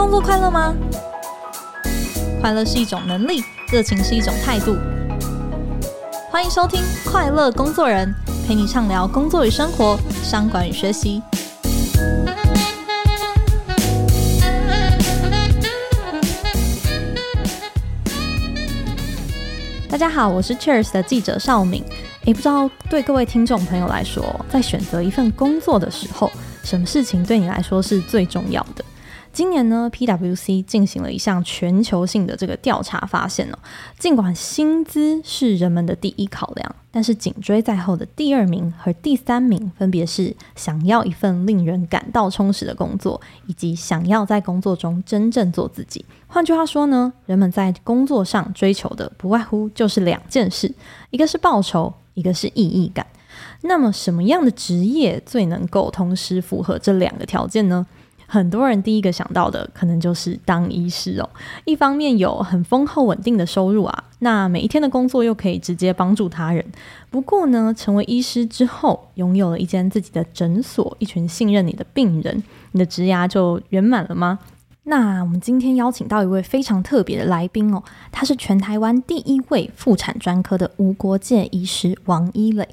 工作快乐吗？快乐是一种能力，热情是一种态度。欢迎收听《快乐工作人》，陪你畅聊工作与生活、商管与学习。大家好，我是 Cheers 的记者邵敏。也，不知道对各位听众朋友来说，在选择一份工作的时候，什么事情对你来说是最重要的？今年呢，PwC 进行了一项全球性的这个调查，发现哦，尽管薪资是人们的第一考量，但是紧追在后的第二名和第三名分别是想要一份令人感到充实的工作，以及想要在工作中真正做自己。换句话说呢，人们在工作上追求的不外乎就是两件事，一个是报酬，一个是意义感。那么，什么样的职业最能够同时符合这两个条件呢？很多人第一个想到的可能就是当医师哦，一方面有很丰厚稳定的收入啊，那每一天的工作又可以直接帮助他人。不过呢，成为医师之后，拥有了一间自己的诊所，一群信任你的病人，你的职涯就圆满了吗？那我们今天邀请到一位非常特别的来宾哦，他是全台湾第一位妇产专科的无国界医师王一磊。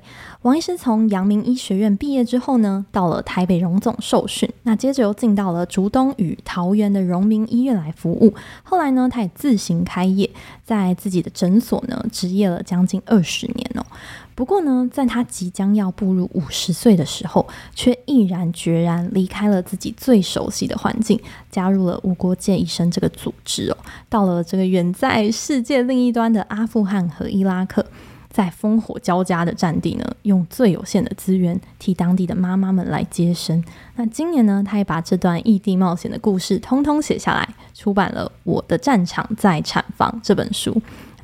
王医师从阳明医学院毕业之后呢，到了台北荣总受训，那接着又进到了竹东与桃园的荣民医院来服务。后来呢，他也自行开业，在自己的诊所呢，执业了将近二十年哦。不过呢，在他即将要步入五十岁的时候，却毅然决然离开了自己最熟悉的环境，加入了无国界医生这个组织哦，到了这个远在世界另一端的阿富汗和伊拉克，在烽火交加的战地呢，用最有限的资源替当地的妈妈们来接生。那今年呢，他也把这段异地冒险的故事通通写下来，出版了《我的战场在产房》这本书。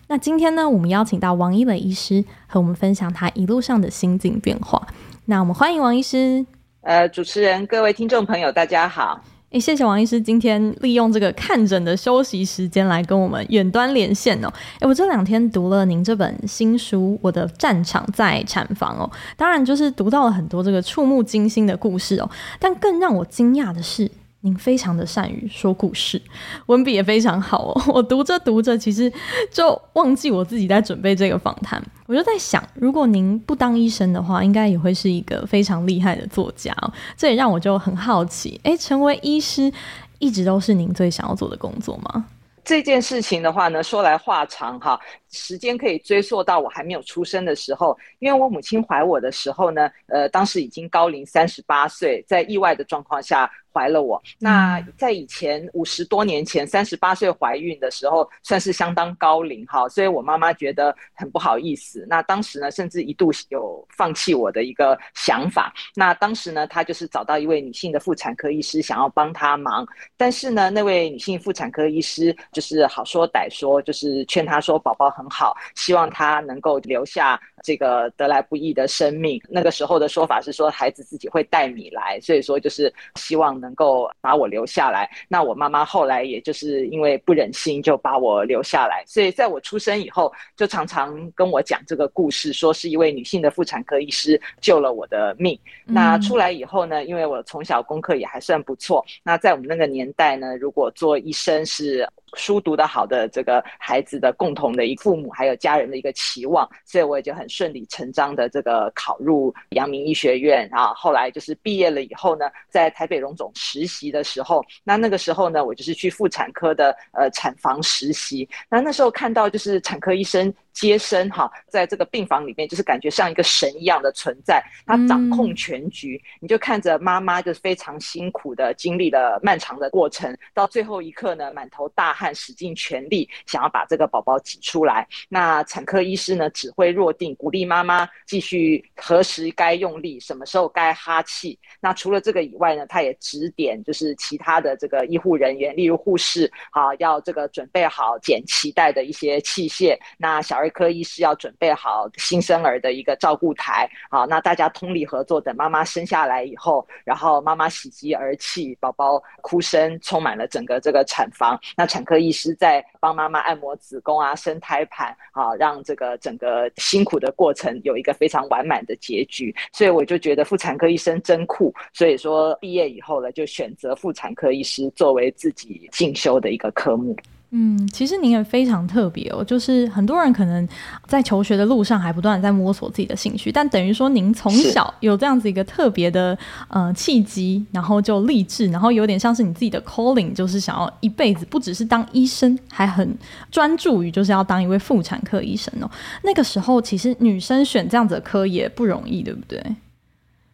那今天呢，我们邀请到王一磊医师和我们分享他一路上的心境变化。那我们欢迎王医师。呃，主持人、各位听众朋友，大家好。诶，谢谢王医师今天利用这个看诊的休息时间来跟我们远端连线哦。诶，我这两天读了您这本新书《我的战场在产房》哦，当然就是读到了很多这个触目惊心的故事哦。但更让我惊讶的是。您非常的善于说故事，文笔也非常好哦。我读着读着，其实就忘记我自己在准备这个访谈。我就在想，如果您不当医生的话，应该也会是一个非常厉害的作家哦。这也让我就很好奇，诶，成为医师一直都是您最想要做的工作吗？这件事情的话呢，说来话长哈，时间可以追溯到我还没有出生的时候，因为我母亲怀我的时候呢，呃，当时已经高龄三十八岁，在意外的状况下。怀了我，那在以前五十多年前，三十八岁怀孕的时候，算是相当高龄哈，所以我妈妈觉得很不好意思。那当时呢，甚至一度有放弃我的一个想法。那当时呢，她就是找到一位女性的妇产科医师，想要帮她忙。但是呢，那位女性妇产科医师就是好说歹说，就是劝她说宝宝很好，希望她能够留下这个得来不易的生命。那个时候的说法是说，孩子自己会带米来，所以说就是希望。能够把我留下来，那我妈妈后来也就是因为不忍心，就把我留下来。所以在我出生以后，就常常跟我讲这个故事，说是一位女性的妇产科医师救了我的命。嗯。那出来以后呢，因为我从小功课也还算不错，那在我们那个年代呢，如果做医生是。书读得好的这个孩子的共同的一父母还有家人的一个期望，所以我也就很顺理成章的这个考入阳明医学院，然后后来就是毕业了以后呢，在台北荣总实习的时候，那那个时候呢，我就是去妇产科的呃产房实习，那那时候看到就是产科医生。接生哈，在这个病房里面，就是感觉像一个神一样的存在，他掌控全局。嗯、你就看着妈妈就是非常辛苦的经历了漫长的过程，到最后一刻呢，满头大汗，使尽全力想要把这个宝宝挤出来。那产科医师呢，指挥若定，鼓励妈妈继续何时该用力，什么时候该哈气。那除了这个以外呢，他也指点就是其他的这个医护人员，例如护士啊，要这个准备好剪脐带的一些器械。那小。儿科医师要准备好新生儿的一个照顾台，好，那大家通力合作，等妈妈生下来以后，然后妈妈喜极而泣，宝宝哭声充满了整个这个产房。那产科医师在帮妈妈按摩子宫啊、生胎盘，好，让这个整个辛苦的过程有一个非常完满的结局。所以我就觉得妇产科医生真酷。所以说毕业以后呢，就选择妇产科医师作为自己进修的一个科目。嗯，其实您也非常特别哦，就是很多人可能在求学的路上还不断在摸索自己的兴趣，但等于说您从小有这样子一个特别的呃契机，然后就立志，然后有点像是你自己的 calling，就是想要一辈子不只是当医生，还很专注于就是要当一位妇产科医生哦。那个时候其实女生选这样子的科也不容易，对不对？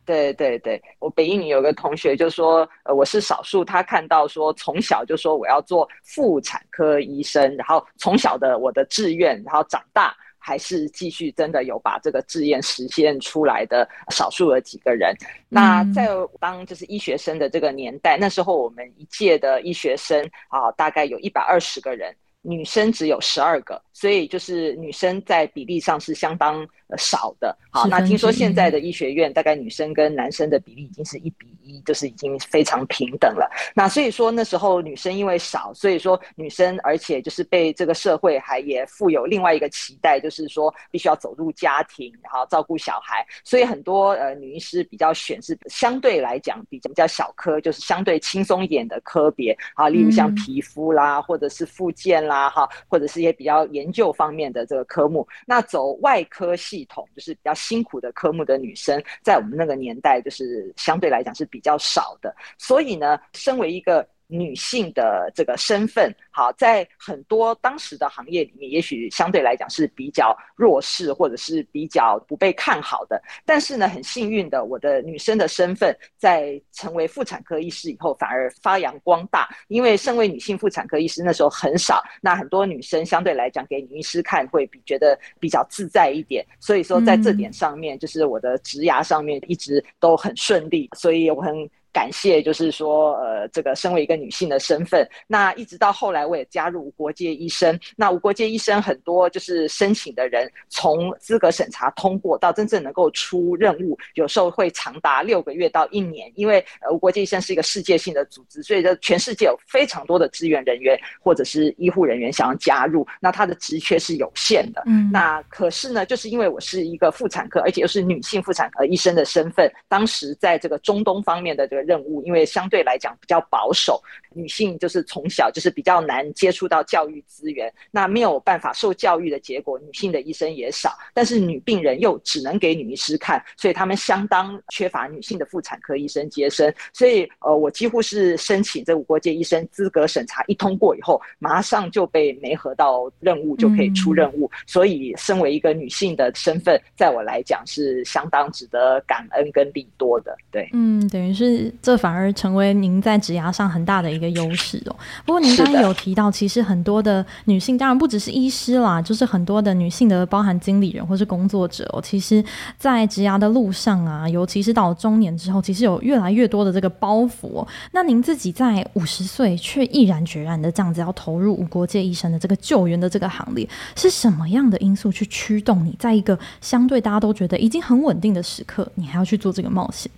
对对对，我北一女有个同学就说，呃，我是少数，他看到说从小就说我要做妇产科医生，然后从小的我的志愿，然后长大还是继续真的有把这个志愿实现出来的少数的几个人。那在当就是医学生的这个年代，那时候我们一届的医学生啊，大概有一百二十个人。女生只有十二个，所以就是女生在比例上是相当少的。好，那听说现在的医学院大概女生跟男生的比例已经是一比一，就是已经非常平等了。那所以说那时候女生因为少，所以说女生而且就是被这个社会还也富有另外一个期待，就是说必须要走入家庭，然后照顾小孩。所以很多呃女医师比较选是相对来讲比较小科，就是相对轻松一点的科别啊，例如像皮肤啦，嗯、或者是附件啦。啦哈，或者是一些比较研究方面的这个科目，那走外科系统就是比较辛苦的科目的女生，在我们那个年代就是相对来讲是比较少的，所以呢，身为一个。女性的这个身份，好，在很多当时的行业里面，也许相对来讲是比较弱势，或者是比较不被看好的。但是呢，很幸运的，我的女生的身份在成为妇产科医师以后，反而发扬光大。因为身为女性妇产科医师那时候很少，那很多女生相对来讲给女医师看会比觉得比较自在一点。所以说，在这点上面，就是我的职涯上面一直都很顺利。所以我很。感谢，就是说，呃，这个身为一个女性的身份，那一直到后来我也加入无国界医生。那无国界医生很多就是申请的人，从资格审查通过到真正能够出任务，有时候会长达六个月到一年。因为呃，无国界医生是一个世界性的组织，所以这全世界有非常多的支援人员或者是医护人员想要加入，那他的职缺是有限的。嗯，那可是呢，就是因为我是一个妇产科，而且又是女性妇产科医生的身份，当时在这个中东方面的这个。任务，因为相对来讲比较保守，女性就是从小就是比较难接触到教育资源，那没有办法受教育的结果，女性的医生也少，但是女病人又只能给女医师看，所以他们相当缺乏女性的妇产科医生接生，所以呃，我几乎是申请这五国界医生资格审查一通过以后，马上就被媒合到任务就可以出任务，嗯、所以身为一个女性的身份，在我来讲是相当值得感恩跟利多的，对，嗯，等于是。这反而成为您在职涯上很大的一个优势哦。不过您刚刚有提到，其实很多的女性，当然不只是医师啦，就是很多的女性的，包含经理人或是工作者哦。其实，在职涯的路上啊，尤其是到了中年之后，其实有越来越多的这个包袱哦。那您自己在五十岁却毅然决然的这样子要投入无国界医生的这个救援的这个行列，是什么样的因素去驱动你，在一个相对大家都觉得已经很稳定的时刻，你还要去做这个冒险？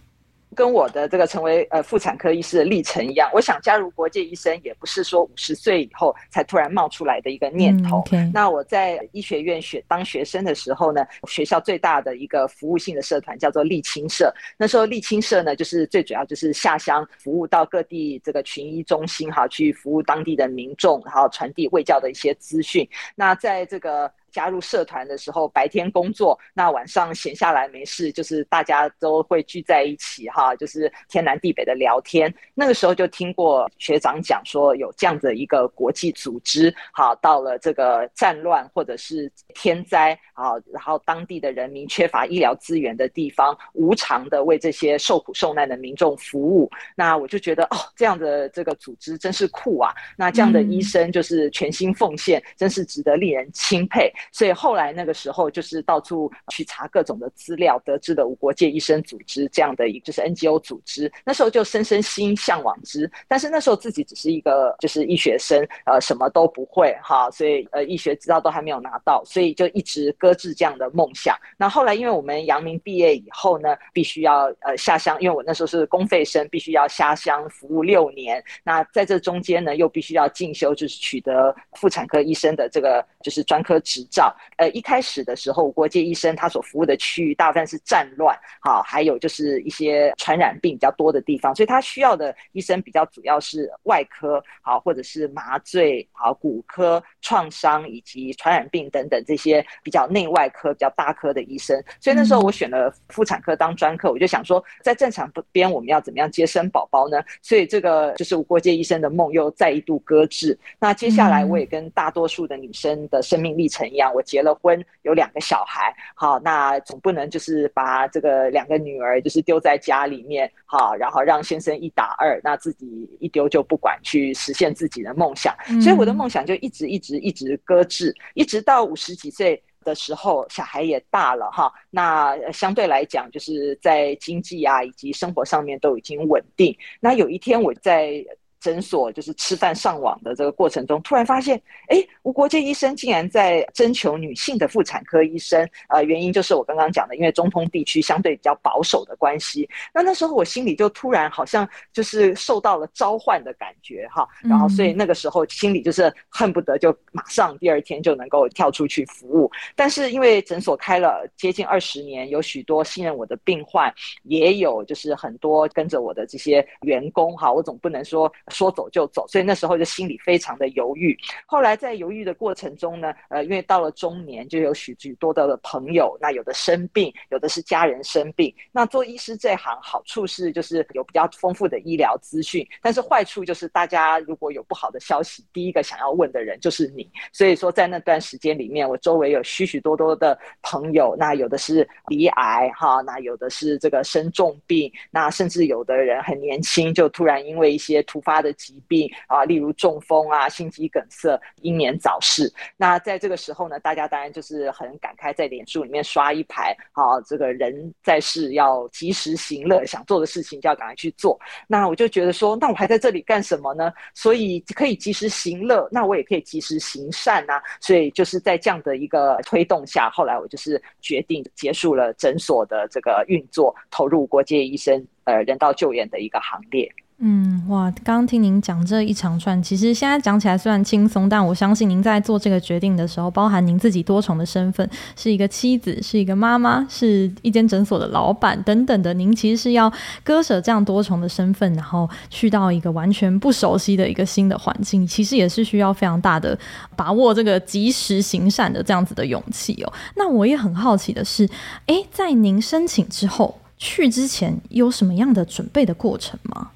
跟我的这个成为呃妇产科医师的历程一样，我想加入国界医生也不是说五十岁以后才突然冒出来的一个念头。嗯 okay. 那我在医学院学当学生的时候呢，学校最大的一个服务性的社团叫做沥青社。那时候沥青社呢，就是最主要就是下乡服务到各地这个群医中心哈，去服务当地的民众，然后传递卫教的一些资讯。那在这个加入社团的时候，白天工作，那晚上闲下来没事，就是大家都会聚在一起哈，就是天南地北的聊天。那个时候就听过学长讲说，有这样的一个国际组织，好，到了这个战乱或者是天灾啊，然后当地的人民缺乏医疗资源的地方，无偿的为这些受苦受难的民众服务。那我就觉得哦，这样的这个组织真是酷啊！那这样的医生就是全心奉献，嗯、真是值得令人钦佩。所以后来那个时候，就是到处去查各种的资料，得知了无国界医生组织这样的一个就是 NGO 组织。那时候就深深心向往之，但是那时候自己只是一个就是医学生，呃，什么都不会哈，所以呃医学执照都还没有拿到，所以就一直搁置这样的梦想。那后来因为我们阳明毕业以后呢，必须要呃下乡，因为我那时候是公费生，必须要下乡服务六年。那在这中间呢，又必须要进修，就是取得妇产科医生的这个就是专科执照。呃，一开始的时候，吴国界医生他所服务的区域大部分是战乱，好，还有就是一些传染病比较多的地方，所以他需要的医生比较主要是外科，好，或者是麻醉，好，骨科、创伤以及传染病等等这些比较内外科、比较大科的医生。所以那时候我选了妇产科当专科，我就想说，在正常边我们要怎么样接生宝宝呢？所以这个就是吴国界医生的梦又再一度搁置。那接下来我也跟大多数的女生的生命历程一样，我结了婚，有两个小孩，好，那总不能就是把这个两个女儿就是丢在家里面，好，然后让先生一打二，那自己一丢就不管，去实现自己的梦想。所以我的梦想就一直一直一直搁置，一直到五十几岁的时候，小孩也大了哈，那相对来讲，就是在经济啊以及生活上面都已经稳定。那有一天我在。诊所就是吃饭上网的这个过程中，突然发现，哎，吴国界医生竟然在征求女性的妇产科医生。呃，原因就是我刚刚讲的，因为中通地区相对比较保守的关系。那那时候我心里就突然好像就是受到了召唤的感觉哈，然后所以那个时候心里就是恨不得就马上第二天就能够跳出去服务。但是因为诊所开了接近二十年，有许多信任我的病患，也有就是很多跟着我的这些员工哈，我总不能说。说走就走，所以那时候就心里非常的犹豫。后来在犹豫的过程中呢，呃，因为到了中年，就有许许多多的朋友，那有的生病，有的是家人生病。那做医师这行好处是就是有比较丰富的医疗资讯，但是坏处就是大家如果有不好的消息，第一个想要问的人就是你。所以说在那段时间里面，我周围有许许多多的朋友，那有的是罹癌哈，那有的是这个生重病，那甚至有的人很年轻就突然因为一些突发的疾病啊，例如中风啊、心肌梗塞，英年早逝。那在这个时候呢，大家当然就是很感慨，在脸书里面刷一排啊，这个人在世要及时行乐，想做的事情就要赶快去做。那我就觉得说，那我还在这里干什么呢？所以可以及时行乐，那我也可以及时行善啊。所以就是在这样的一个推动下，后来我就是决定结束了诊所的这个运作，投入国界医生呃人道救援的一个行列。嗯，哇！刚刚听您讲这一长串，其实现在讲起来虽然轻松，但我相信您在做这个决定的时候，包含您自己多重的身份，是一个妻子，是一个妈妈，是一间诊所的老板等等的，您其实是要割舍这样多重的身份，然后去到一个完全不熟悉的一个新的环境，其实也是需要非常大的把握这个及时行善的这样子的勇气哦。那我也很好奇的是，诶，在您申请之后去之前，有什么样的准备的过程吗？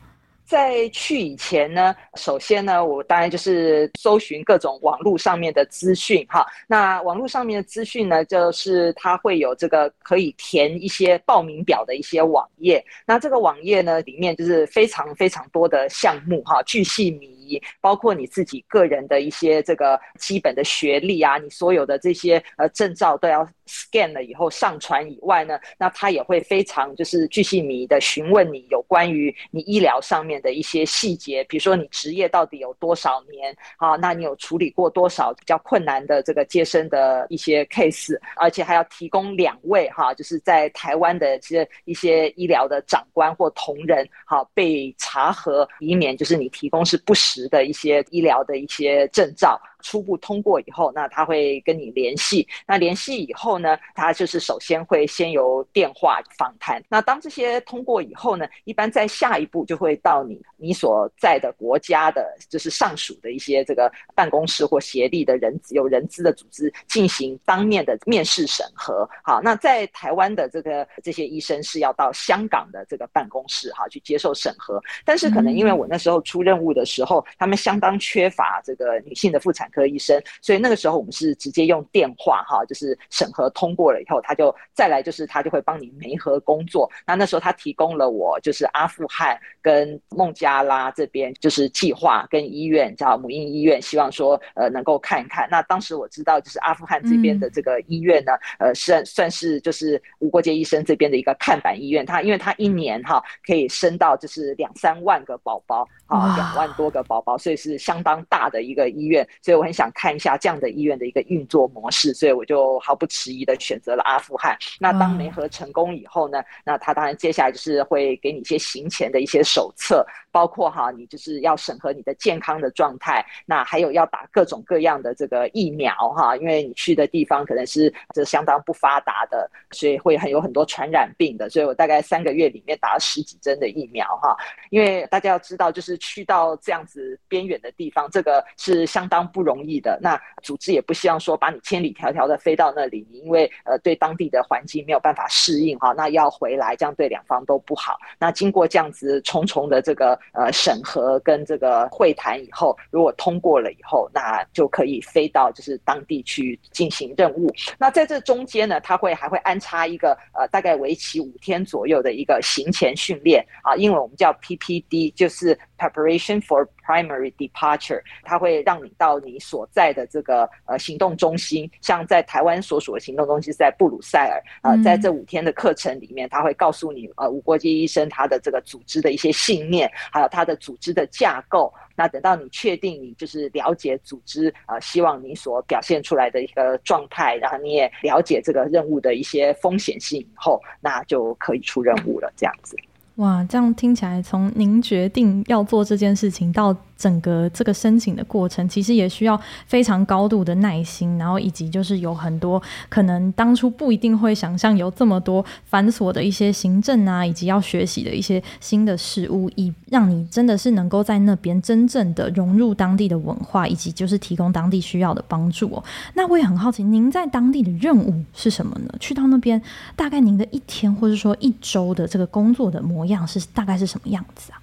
在去以前呢，首先呢，我当然就是搜寻各种网络上面的资讯哈。那网络上面的资讯呢，就是它会有这个可以填一些报名表的一些网页。那这个网页呢，里面就是非常非常多的项目哈，巨细靡遗，包括你自己个人的一些这个基本的学历啊，你所有的这些呃证照都要 scan 了以后上传以外呢，那他也会非常就是巨细靡的询问你有关于你医疗上面。的一些细节，比如说你职业到底有多少年啊？那你有处理过多少比较困难的这个接生的一些 case，而且还要提供两位哈，就是在台湾的这些一些医疗的长官或同仁哈被查核，以免就是你提供是不实的一些医疗的一些证照。初步通过以后，那他会跟你联系。那联系以后呢，他就是首先会先由电话访谈。那当这些通过以后呢，一般在下一步就会到你你所在的国家的，就是上属的一些这个办公室或协力的人有人资的组织进行当面的面试审核。好，那在台湾的这个这些医生是要到香港的这个办公室哈去接受审核。但是可能因为我那时候出任务的时候，他们相当缺乏这个女性的妇产科医生，所以那个时候我们是直接用电话哈，就是审核通过了以后，他就再来就是他就会帮你媒合工作。那那时候他提供了我就是阿富汗跟孟加拉这边就是计划跟医院叫母婴医院，希望说呃能够看一看。那当时我知道就是阿富汗这边的这个医院呢，呃算算是就是吴国界医生这边的一个看板医院，他因为他一年哈可以生到就是两三万个宝宝啊，两万多个宝宝，所以是相当大的一个医院，所以我。很想看一下这样的医院的一个运作模式，所以我就毫不迟疑的选择了阿富汗。那当媒合成功以后呢，那他当然接下来就是会给你一些行前的一些手册，包括哈，你就是要审核你的健康的状态，那还有要打各种各样的这个疫苗哈，因为你去的地方可能是这相当不发达的，所以会很有很多传染病的，所以我大概三个月里面打了十几针的疫苗哈，因为大家要知道，就是去到这样子边远的地方，这个是相当不容易的，那组织也不希望说把你千里迢迢的飞到那里，因为呃对当地的环境没有办法适应哈，那要回来这样对两方都不好。那经过这样子重重的这个呃审核跟这个会谈以后，如果通过了以后，那就可以飞到就是当地去进行任务。那在这中间呢，他会还会安插一个呃大概为期五天左右的一个行前训练啊，英文我们叫 PPD，就是 Preparation for Primary Departure。它会让你到你所在的这个呃行动中心，像在台湾所属的行动中心是在布鲁塞尔啊，呃，在这五天的课程里面，他会告诉你呃无国界医生他的这个组织的一些信念，还有他的组织的架构。那等到你确定你就是了解组织啊，呃，希望你所表现出来的一个状态，然后你也了解这个任务的一些风险性以后，那就可以出任务了，这样子。哇，这样听起来，从您决定要做这件事情到整个这个申请的过程，其实也需要非常高度的耐心，然后以及就是有很多可能当初不一定会想象有这么多繁琐的一些行政啊，以及要学习的一些新的事物，以让你真的是能够在那边真正的融入当地的文化，以及就是提供当地需要的帮助哦。那我也很好奇，您在当地的任务是什么呢？去到那边，大概您的一天或者说一周的这个工作的模样是大概是什么样子啊？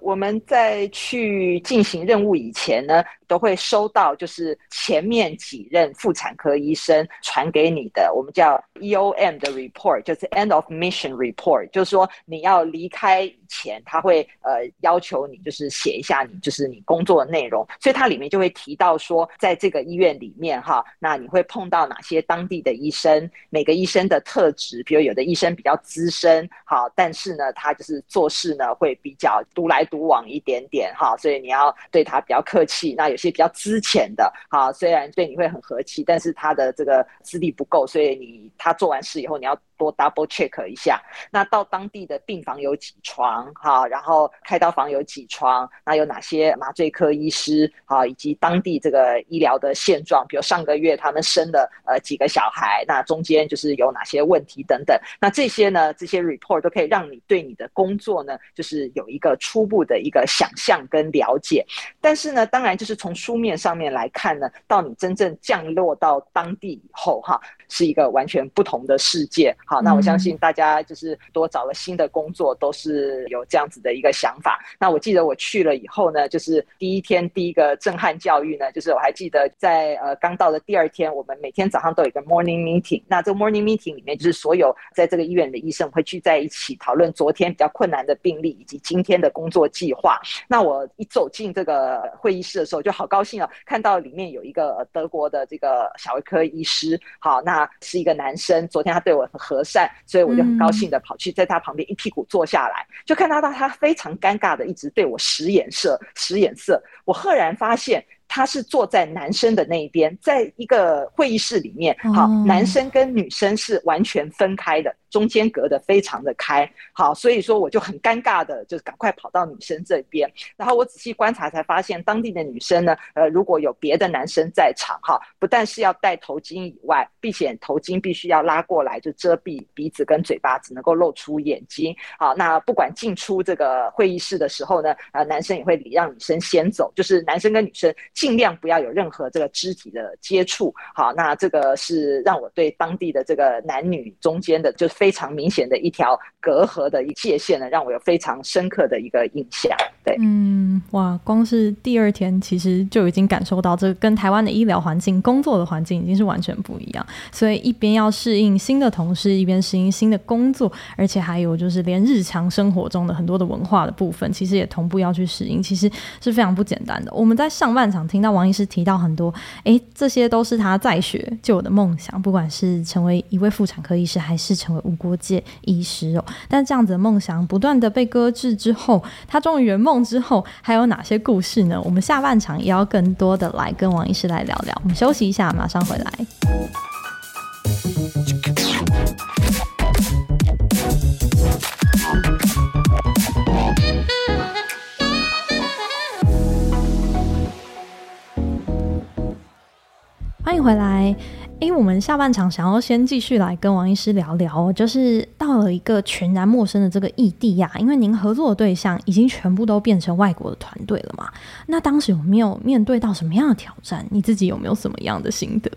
我们在去进行任务以前呢，都会收到就是前面几任妇产科医生传给你的，我们叫 EOM 的 report，就是 End of Mission Report，就是说你要离开。前他会呃要求你就是写一下你就是你工作的内容，所以它里面就会提到说，在这个医院里面哈，那你会碰到哪些当地的医生，每个医生的特质，比如有的医生比较资深，好，但是呢他就是做事呢会比较独来独往一点点哈，所以你要对他比较客气。那有些比较资浅的，哈，虽然对你会很和气，但是他的这个资历不够，所以你他做完事以后你要。多 double check 一下，那到当地的病房有几床哈，然后开刀房有几床，那有哪些麻醉科医师哈，以及当地这个医疗的现状，比如上个月他们生了呃几个小孩，那中间就是有哪些问题等等，那这些呢，这些 report 都可以让你对你的工作呢，就是有一个初步的一个想象跟了解。但是呢，当然就是从书面上面来看呢，到你真正降落到当地以后哈，是一个完全不同的世界。好，那我相信大家就是多找了新的工作，都是有这样子的一个想法。那我记得我去了以后呢，就是第一天第一个震撼教育呢，就是我还记得在呃刚到的第二天，我们每天早上都有一个 morning meeting。那这个 morning meeting 里面，就是所有在这个医院的医生会聚在一起讨论昨天比较困难的病例以及今天的工作计划。那我一走进这个会议室的时候，就好高兴啊，看到里面有一个德国的这个小儿科医师。好，那是一个男生，昨天他对我很和。善，所以我就很高兴的跑去在他旁边一屁股坐下来，就看到他他非常尴尬的一直对我使眼色，使眼色。我赫然发现他是坐在男生的那一边，在一个会议室里面，好，男生跟女生是完全分开的。中间隔得非常的开，好，所以说我就很尴尬的，就是赶快跑到女生这边。然后我仔细观察才发现，当地的女生呢，呃，如果有别的男生在场，哈，不但是要戴头巾以外，并且头巾必须要拉过来，就遮蔽鼻子跟嘴巴，只能够露出眼睛。好，那不管进出这个会议室的时候呢，呃，男生也会礼让女生先走，就是男生跟女生尽量不要有任何这个肢体的接触。好，那这个是让我对当地的这个男女中间的，就是。非常明显的一条隔阂的界限呢，让我有非常深刻的一个印象。对，嗯，哇，光是第二天其实就已经感受到，这跟台湾的医疗环境、工作的环境已经是完全不一样。所以一边要适应新的同事，一边适应新的工作，而且还有就是连日常生活中的很多的文化的部分，其实也同步要去适应，其实是非常不简单的。我们在上半场听到王医师提到很多，哎，这些都是他在学就有的梦想，不管是成为一位妇产科医师，还是成为无国界医师哦，但这样子的梦想不断的被搁置之后，他终于圆梦之后，还有哪些故事呢？我们下半场也要更多的来跟王医师来聊聊。我们休息一下马上回来。欢迎回来。诶，我们下半场想要先继续来跟王医师聊聊，就是到了一个全然陌生的这个异地呀，因为您合作的对象已经全部都变成外国的团队了嘛。那当时有没有面对到什么样的挑战？你自己有没有什么样的心得？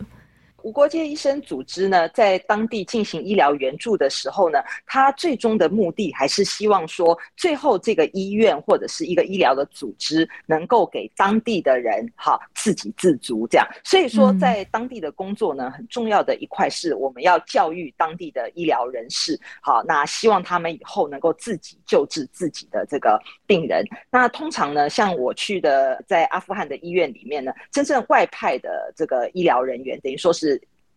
无国界医生组织呢，在当地进行医疗援助的时候呢，他最终的目的还是希望说，最后这个医院或者是一个医疗的组织，能够给当地的人哈自给自足这样。所以说，在当地的工作呢，很重要的一块是我们要教育当地的医疗人士，好，那希望他们以后能够自己救治自己的这个病人。那通常呢，像我去的在阿富汗的医院里面呢，真正外派的这个医疗人员，等于说是。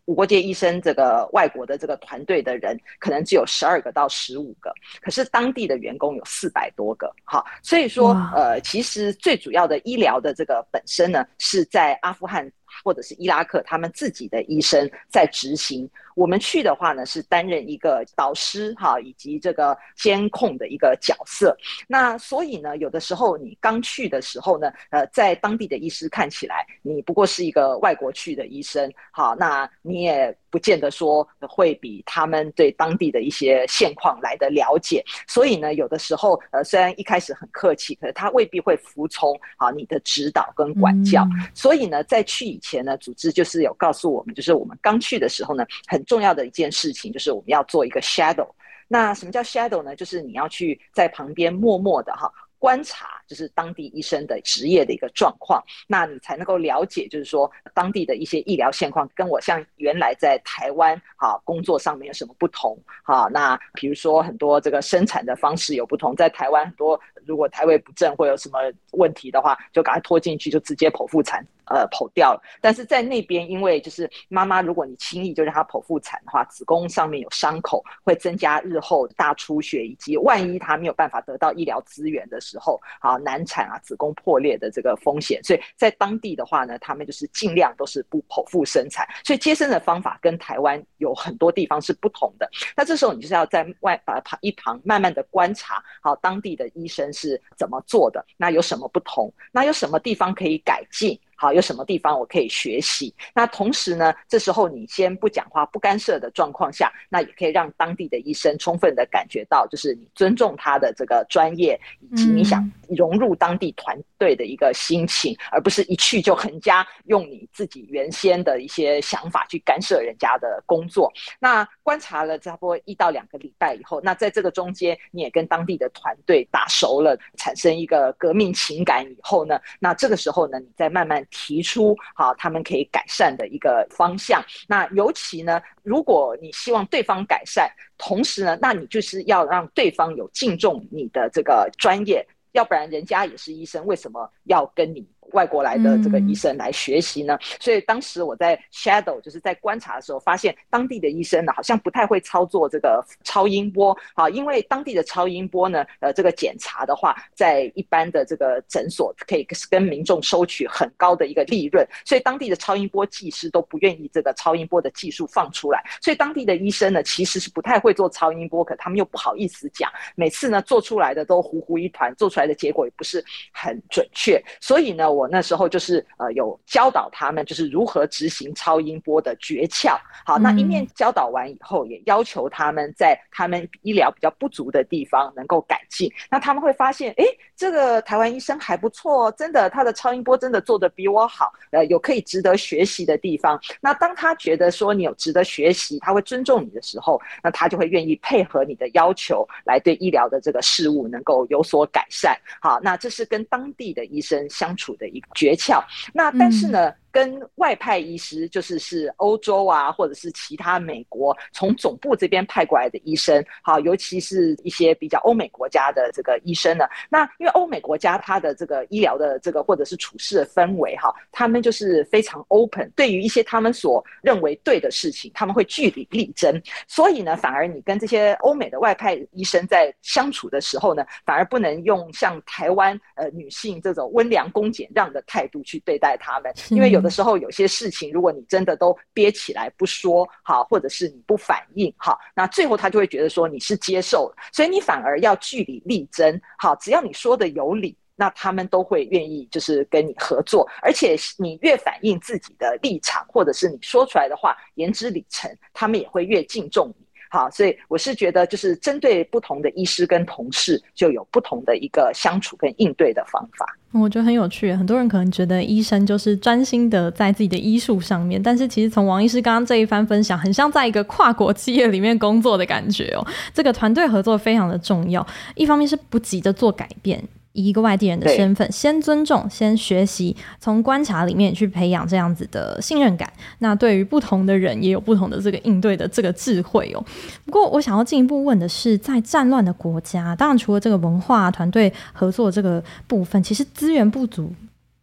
无国界医生这个外国的这个团队的人，可能只有十二个到十五个，可是当地的员工有四百多个。好，所以说，呃，其实最主要的医疗的这个本身呢，是在阿富汗或者是伊拉克，他们自己的医生在执行。我们去的话呢，是担任一个导师哈，以及这个监控的一个角色。那所以呢，有的时候你刚去的时候呢，呃，在当地的医师看起来，你不过是一个外国去的医生，好，那你也不见得说会比他们对当地的一些现况来的了解。所以呢，有的时候呃，虽然一开始很客气，可是他未必会服从好你的指导跟管教。嗯。所以呢，在去以前呢，组织就是有告诉我们，就是我们刚去的时候呢，很。重要的一件事情就是我们要做一个 shadow。那什么叫 shadow 呢？就是你要去在旁边默默的哈观察，就是当地医生的职业的一个状况，那你才能够了解，就是说当地的一些医疗现况跟我像原来在台湾哈工作上面有什么不同哈？那比如说很多这个生产的方式有不同，在台湾很多如果胎位不正或有什么问题的话，就赶快拖进去就直接剖腹产。呃，剖掉了。但是在那边，因为就是妈妈，如果你轻易就让她剖腹产的话，子宫上面有伤口，会增加日后大出血，以及万一她没有办法得到医疗资源的时候，啊，难产啊，子宫破裂的这个风险。所以在当地的话呢，他们就是尽量都是不剖腹生产。所以接生的方法跟台湾有很多地方是不同的。那这时候你就是要在外把旁一旁慢慢的观察，好，当地的医生是怎么做的，那有什么不同？那有什么地方可以改进？好，有什么地方我可以学习？那同时呢，这时候你先不讲话、不干涉的状况下，那也可以让当地的医生充分的感觉到，就是你尊重他的这个专业，以及你想融入当地团对的一个心情，而不是一去就横加用你自己原先的一些想法去干涉人家的工作。那观察了差不多一到两个礼拜以后，那在这个中间你也跟当地的团队打熟了，产生一个革命情感以后呢，那这个时候呢，你再慢慢。提出好，他们可以改善的一个方向。那尤其呢，如果你希望对方改善，同时呢，那你就是要让对方有敬重你的这个专业，要不然人家也是医生，为什么要跟你？外国来的这个医生来学习呢，嗯，所以当时我在 shadow 就是在观察的时候，发现当地的医生呢好像不太会操作这个超音波。啊，因为当地的超音波呢，呃，这个检查的话，在一般的这个诊所可以跟民众收取很高的一个利润，所以当地的超音波技师都不愿意这个超音波的技术放出来，所以当地的医生呢其实是不太会做超音波，可他们又不好意思讲，每次呢做出来的都糊糊一团，做出来的结果也不是很准确，所以呢。我那时候就是呃有教导他们，就是如何执行超音波的诀窍。好，那一面教导完以后，也要求他们在他们医疗比较不足的地方能够改进。那他们会发现，哎，这个台湾医生还不错，真的，他的超音波真的做的比我好，呃，有可以值得学习的地方。那当他觉得说你有值得学习，他会尊重你的时候，那他就会愿意配合你的要求，来对医疗的这个事物能够有所改善。好，那这是跟当地的医生相处的。一个诀窍，那但是呢，跟外派医师，就是是欧洲啊，或者是其他美国从总部这边派过来的医生，好，尤其是一些比较欧美国家的这个医生呢。那因为欧美国家它的这个医疗的这个或者是处事的氛围哈，他们就是非常 open，对于一些他们所认为对的事情，他们会据理力争。所以呢，反而你跟这些欧美的外派医生在相处的时候呢，反而不能用像台湾呃女性这种温良恭俭让的态度去对待他们，因为有。的时候，有些事情，如果你真的都憋起来不说，好，或者是你不反应，好，那最后他就会觉得说你是接受了，所以你反而要据理力争，好，只要你说的有理。那他们都会愿意就是跟你合作，而且你越反映自己的立场，或者是你说出来的话言之理成，他们也会越敬重你。好，所以我是觉得，就是针对不同的医师跟同事，就有不同的一个相处跟应对的方法。我觉得很有趣，很多人可能觉得医生就是专心的在自己的医术上面，但是其实从王医师刚刚这一番分享，很像在一个跨国企业里面工作的感觉哦。这个团队合作非常的重要，一方面是不急着做改变。以一个外地人的身份，先尊重，先学习，从观察里面去培养这样子的信任感。那对于不同的人，也有不同的这个应对的这个智慧哦。不过，我想要进一步问的是，在战乱的国家，当然除了这个文化团队合作这个部分，其实资源不足。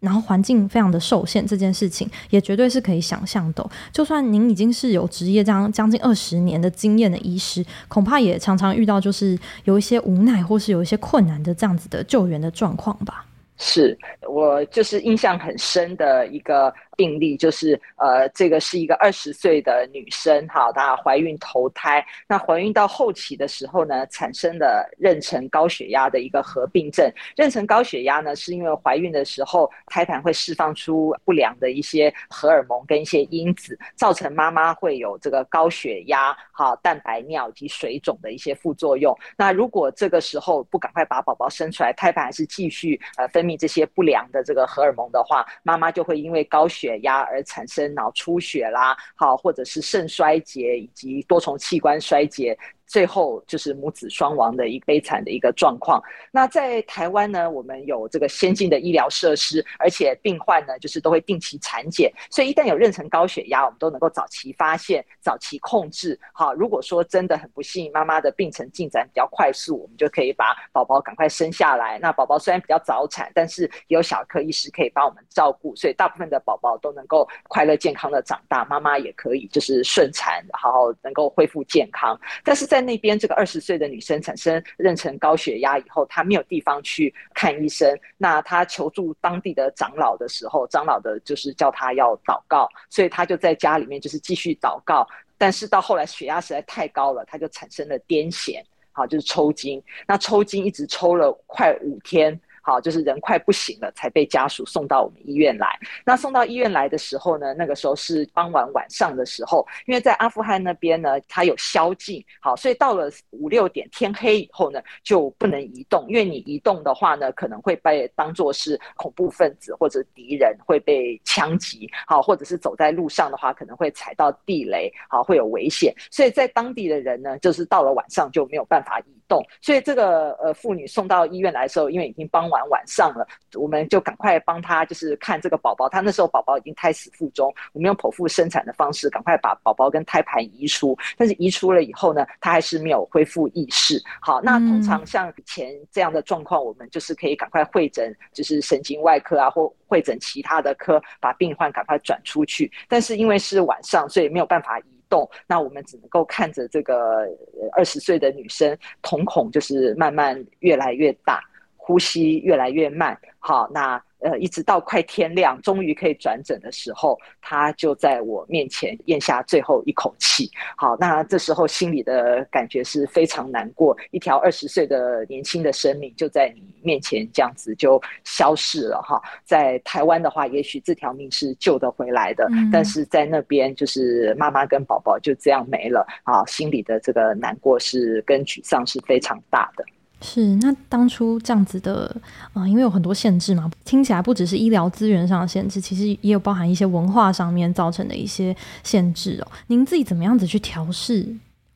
然后环境非常的受限，这件事情也绝对是可以想象的。就算您已经是有职业这样将近二十年的经验的医师，恐怕也常常遇到就是有一些无奈或是有一些困难的这样子的救援的状况吧。是我就是印象很深的一个。病例就是呃，这个是一个二十岁的女生，哈，她怀孕头胎，那怀孕到后期的时候呢，产生了妊娠高血压的一个合并症。妊娠高血压呢，是因为怀孕的时候胎盘会释放出不良的一些荷尔蒙跟一些因子，造成妈妈会有这个高血压、哈蛋白尿及水肿的一些副作用。那如果这个时候不赶快把宝宝生出来，胎盘还是继续呃分泌这些不良的这个荷尔蒙的话，妈妈就会因为高血血压而产生脑出血啦，好，或者是肾衰竭以及多重器官衰竭。最后就是母子双亡的一悲惨的一个状况。那在台湾呢，我们有这个先进的医疗设施，而且病患呢就是都会定期产检，所以一旦有妊娠高血压，我们都能够早期发现、早期控制。好，如果说真的很不幸，妈妈的病程进展比较快速，我们就可以把宝宝赶快生下来。那宝宝虽然比较早产，但是也有小科医师可以帮我们照顾，所以大部分的宝宝都能够快乐健康的长大，妈妈也可以就是顺产，然后能够恢复健康。但是在那边这个二十岁的女生产生妊娠高血压以后，她没有地方去看医生。那她求助当地的长老的时候，长老的就是叫她要祷告，所以她就在家里面就是继续祷告。但是到后来血压实在太高了，她就产生了癫痫，好，就是抽筋。那抽筋一直抽了快五天。好，就是人快不行了，才被家属送到我们医院来。那送到医院来的时候呢，那个时候是傍晚晚上的时候，因为在阿富汗那边呢，它有宵禁，好，所以到了五六点天黑以后呢，就不能移动，因为你移动的话呢，可能会被当作是恐怖分子或者敌人会被枪击，好，或者是走在路上的话，可能会踩到地雷，好，会有危险。所以在当地的人呢，就是到了晚上就没有办法移动，所以这个呃妇女送到医院来的时候，因为已经傍晚晚上了，我们就赶快帮他就是看这个宝宝。他那时候宝宝已经胎死腹中，我们用剖腹生产的方式赶快把宝宝跟胎盘移出。但是移出了以后呢，他还是没有恢复意识。好，那通常像以前这样的状况，我们就是可以赶快会诊，就是神经外科啊，或会诊其他的科，把病患赶快转出去。但是因为是晚上，所以没有办法移动。那我们只能够看着这个二十岁的女生瞳孔就是慢慢越来越大，呼吸越来越慢。好，那。呃，一直到快天亮，终于可以转诊的时候，他就在我面前咽下最后一口气。好，那这时候心里的感觉是非常难过，一条二十岁的年轻的生命就在你面前这样子就消失了哈。在台湾的话，也许这条命是救得回来的，嗯、但是在那边就是妈妈跟宝宝就这样没了啊，心里的这个难过是跟沮丧是非常大的。是，那当初这样子的，啊、因为有很多限制嘛，听起来不只是医疗资源上的限制，其实也有包含一些文化上面造成的一些限制哦。您自己怎么样子去调试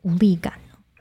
无力感？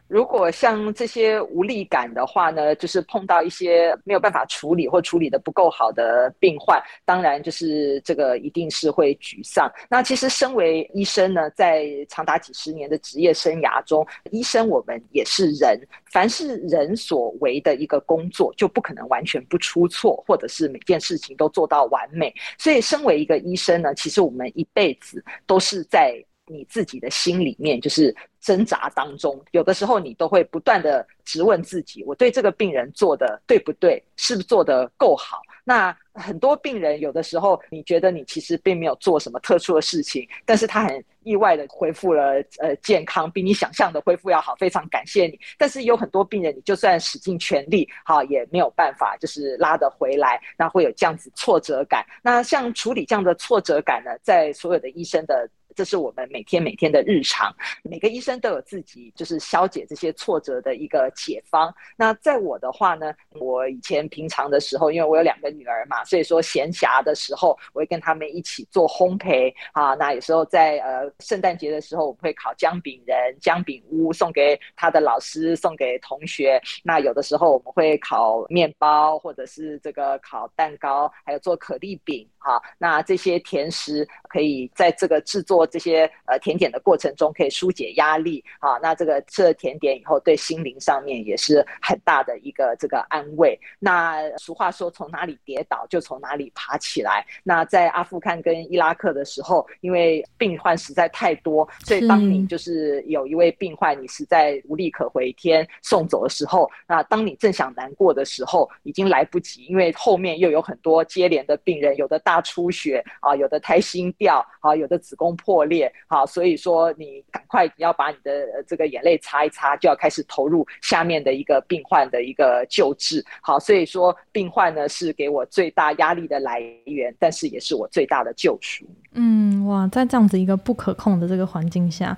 如果像这些无力感的话呢，就是碰到一些没有办法处理或处理得不够好的病患，当然就是这个一定是会沮丧。那其实身为医生呢，在长达几十年的职业生涯中，医生我们也是人，凡是人所为的一个工作，就不可能完全不出错，或者是每件事情都做到完美。所以，身为一个医生呢，其实我们一辈子都是在。你自己的心里面就是挣扎当中，有的时候你都会不断的质问自己：我对这个病人做的对不对？是不是做得够好？那很多病人有的时候，你觉得你其实并没有做什么特殊的事情，但是他很意外的恢复了呃健康，比你想象的恢复要好，非常感谢你。但是有很多病人，你就算使尽全力，哈，也没有办法就是拉得回来，那会有这样子挫折感。那像处理这样的挫折感呢，在所有的医生的。这是我们每天每天的日常，每个医生都有自己就是消解这些挫折的一个解方。那在我的话呢，我以前平常的时候，因为我有两个女儿嘛，所以说闲暇的时候，我会跟他们一起做烘焙啊。那有时候在呃圣诞节的时候，我们会烤姜饼人、姜饼屋送给他的老师、送给同学。那有的时候我们会烤面包，或者是这个烤蛋糕，还有做可丽饼啊。那这些甜食可以在这个制作。这些呃甜点的过程中可以纾解压力啊，那这个吃了甜点以后，对心灵上面也是很大的一个这个安慰。那俗话说，从哪里跌倒就从哪里爬起来。那在阿富汗跟伊拉克的时候，因为病患实在太多，所以当你就是有一位病患，你实在无力可回天送走的时候，那当你正想难过的时候，已经来不及，因为后面又有很多接连的病人，有的大出血啊，有的胎心掉啊，有的子宫破。破裂，好，所以说你赶快要把你的这个眼泪擦一擦，就要开始投入下面的一个病患的一个救治，好，所以说病患呢是给我最大压力的来源，但是也是我最大的救赎。嗯，哇，在这样子一个不可控的这个环境下。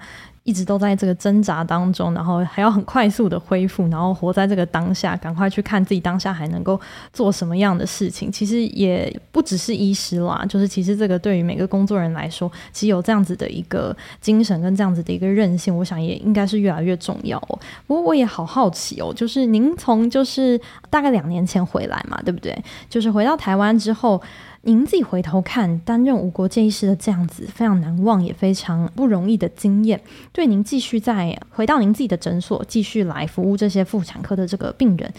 一直都在这个挣扎当中，然后还要很快速的恢复，然后活在这个当下，赶快去看自己当下还能够做什么样的事情。其实也不只是医师啦，就是其实这个对于每个工作人来说，其实有这样子的一个精神跟这样子的一个韧性，我想也应该是越来越重要哦。不过我也好好奇哦，就是您从就是大概两年前回来嘛，对不对？就是回到台湾之后。您自己回头看，担任无国界医师的这样子非常难忘也非常不容易的经验，对您继续在回到您自己的诊所继续来服务这些妇产科的这个病人，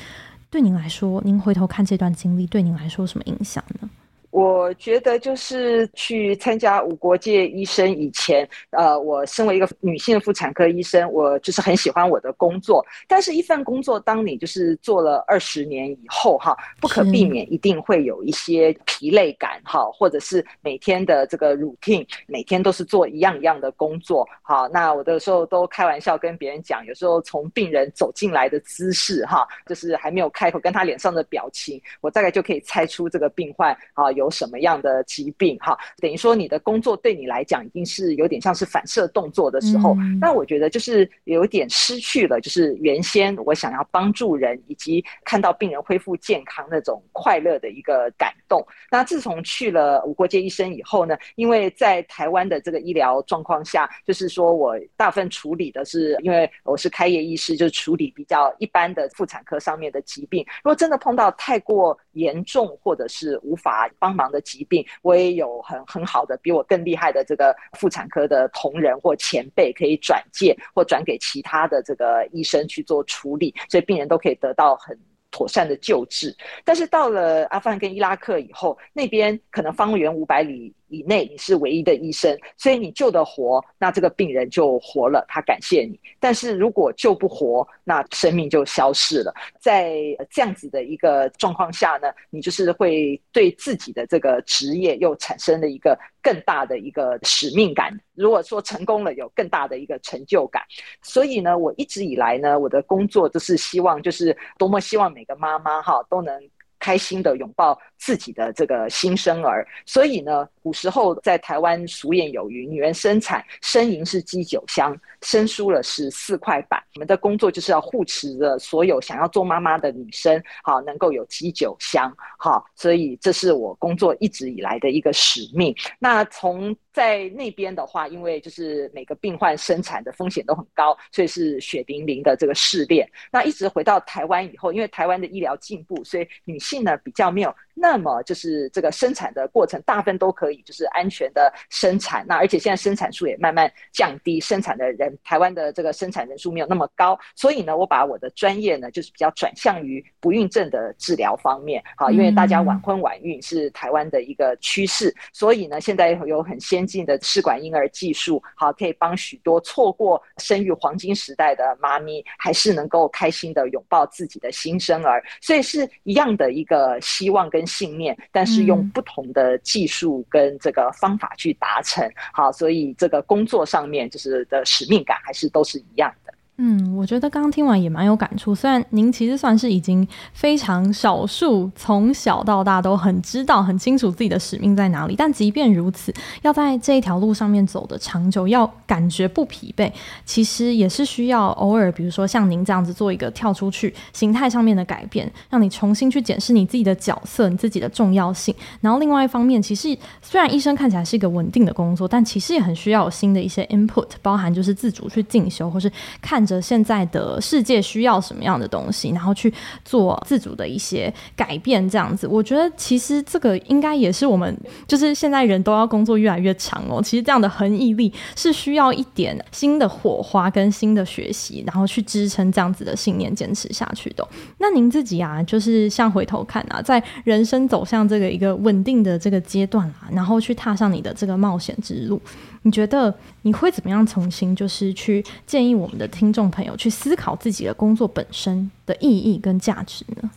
对您来说，您回头看这段经历，对您来说有什么影响呢？我觉得就是去参加无国界医生以前，呃，我身为一个女性妇产科医生，我就是很喜欢我的工作。但是，一份工作当你就是做了二十年以后，哈，不可避免一定会有一些疲累感，哈，或者是每天的这个 routine，每天都是做一样一样的工作，哈，那我的时候都开玩笑跟别人讲，有时候从病人走进来的姿势，哈，就是还没有开口，跟他脸上的表情，我大概就可以猜出这个病患，啊。有什么样的疾病哈？等于说你的工作对你来讲已经是有点像是反射动作的时候，那、嗯、我觉得就是有点失去了，就是原先我想要帮助人以及看到病人恢复健康那种快乐的一个感动。那自从去了无国界医生以后呢，因为在台湾的这个医疗状况下，就是说我大部分处理的是，因为我是开业医师，就是处理比较一般的妇产科上面的疾病。如果真的碰到太过严重或者是无法帮忙的疾病，我也有很很好的比我更厉害的这个妇产科的同仁或前辈可以转介或转给其他的这个医生去做处理，所以病人都可以得到很妥善的救治。但是到了阿富汗跟伊拉克以后，那边可能方圆五百里。以内你是唯一的医生，所以你救得活，那这个病人就活了，他感谢你。但是如果救不活，那生命就消失了。在这样子的一个状况下呢，你就是会对自己的这个职业又产生了一个更大的一个使命感。如果说成功了，有更大的一个成就感。所以呢，我一直以来呢，我的工作都是希望，就是多么希望每个妈妈哈都能开心的拥抱自己的这个新生儿。所以呢。古时候在台湾俗谚有云：“女人生产，生银是积酒香，生疏了是四块板。”我们的工作就是要护持着所有想要做妈妈的女生，好能够有积酒香，好，所以这是我工作一直以来的一个使命。那从在那边的话，因为就是每个病患生产的风险都很高，所以是血淋淋的这个试炼。那一直回到台湾以后，因为台湾的医疗进步，所以女性呢比较没有那么就是这个生产的过程，大部分都可以。就是安全的生产，那而且现在生产数也慢慢降低，生产的人，台湾的这个生产人数没有那么高，所以呢，我把我的专业呢，就是比较转向于不孕症的治疗方面，好，因为大家晚婚晚孕是台湾的一个趋势，所以呢，现在有很先进的试管婴儿技术，好，可以帮许多错过生育黄金时代的妈咪，还是能够开心的拥抱自己的新生儿，所以是一样的一个希望跟信念，但是用不同的技术跟这个方法去达成。好，所以这个工作上面就是的使命感还是都是一样的。嗯，我觉得刚刚听完也蛮有感触。虽然您其实算是已经非常少数，从小到大都很知道、很清楚自己的使命在哪里，但即便如此，要在这一条路上面走得长久，要感觉不疲惫，其实也是需要偶尔，比如说像您这样子做一个跳出去，形态上面的改变，让你重新去检视你自己的角色、你自己的重要性。然后另外一方面，其实虽然医生看起来是一个稳定的工作，但其实也很需要有新的一些 input，包含就是自主去进修，或是看。着现在的世界需要什么样的东西，然后去做自主的一些改变，这样子，我觉得其实这个应该也是我们，就是现在人都要工作越来越长哦。其实这样的恒毅力是需要一点新的火花跟新的学习，然后去支撑这样子的信念坚持下去的。那您自己啊，就是像回头看啊，在人生走向这个一个稳定的这个阶段啊，然后去踏上你的这个冒险之路。你觉得你会怎么样重新就是去建议我们的听众朋友去思考自己的工作本身的意义跟价值呢？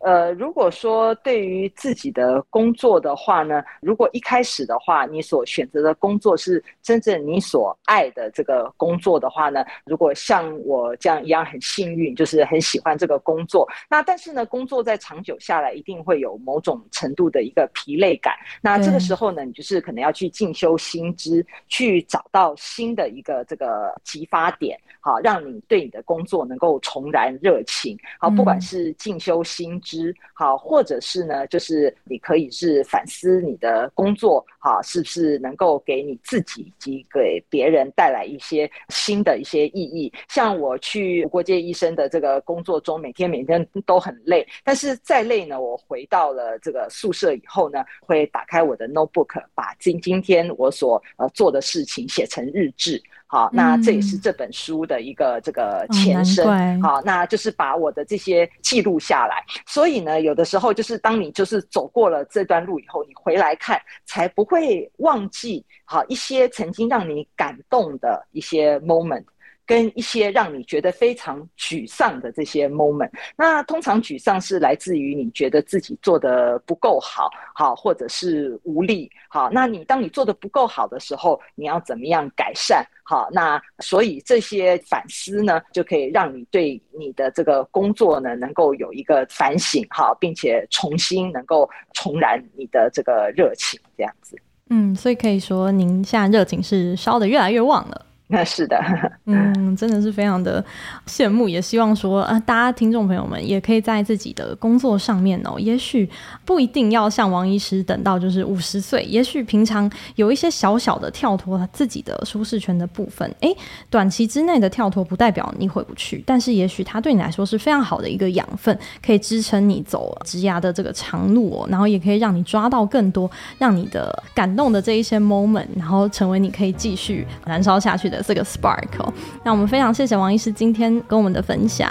呃，如果说对于自己的工作的话呢，如果一开始的话，你所选择的工作是真正你所爱的这个工作的话呢，如果像我这样一样很幸运，就是很喜欢这个工作，那但是呢，工作在长久下来一定会有某种程度的一个疲累感。那这个时候呢，你就是可能要去进修新知，去找到新的一个这个激发点，好，让你对你的工作能够重燃热情。好，不管是进修新知。好，或者是呢，就是你可以是反思你的工作，好，是不是能够给你自己以及给别人带来一些新的一些意义？像我去国界医生的这个工作中，每天每天都很累，但是再累呢，我回到了这个宿舍以后呢，会打开我的 notebook，把今今天我所呃做的事情写成日志。好，那这也是这本书的一个这个前身。嗯、好，那就是把我的这些记录下来。所以呢，有的时候就是当你就是走过了这段路以后，你回来看，才不会忘记好一些曾经让你感动的一些 moment。跟一些让你觉得非常沮丧的这些 moment，那通常沮丧是来自于你觉得自己做的不够好，好，或者是无力，好。那你当你做的不够好的时候，你要怎么样改善？好，那所以这些反思呢，就可以让你对你的这个工作呢，能够有一个反省，哈，并且重新能够重燃你的这个热情，这样子。嗯，所以可以说您现在热情是烧的越来越旺了。那是的，嗯，真的是非常的羡慕，也希望说，呃，大家听众朋友们也可以在自己的工作上面哦，也许不一定要像王医师等到就是五十岁，也许平常有一些小小的跳脱自己的舒适圈的部分，诶，短期之内的跳脱不代表你回不去，但是也许它对你来说是非常好的一个养分，可以支撑你走职涯的这个长路哦，然后也可以让你抓到更多让你的感动的这一些 moment，然后成为你可以继续燃烧下去的。这个 sparkle，那我们非常谢谢王医师今天跟我们的分享，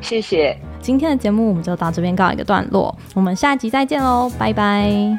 谢谢。今天的节目我们就到这边告一个段落，我们下一集再见喽，拜拜。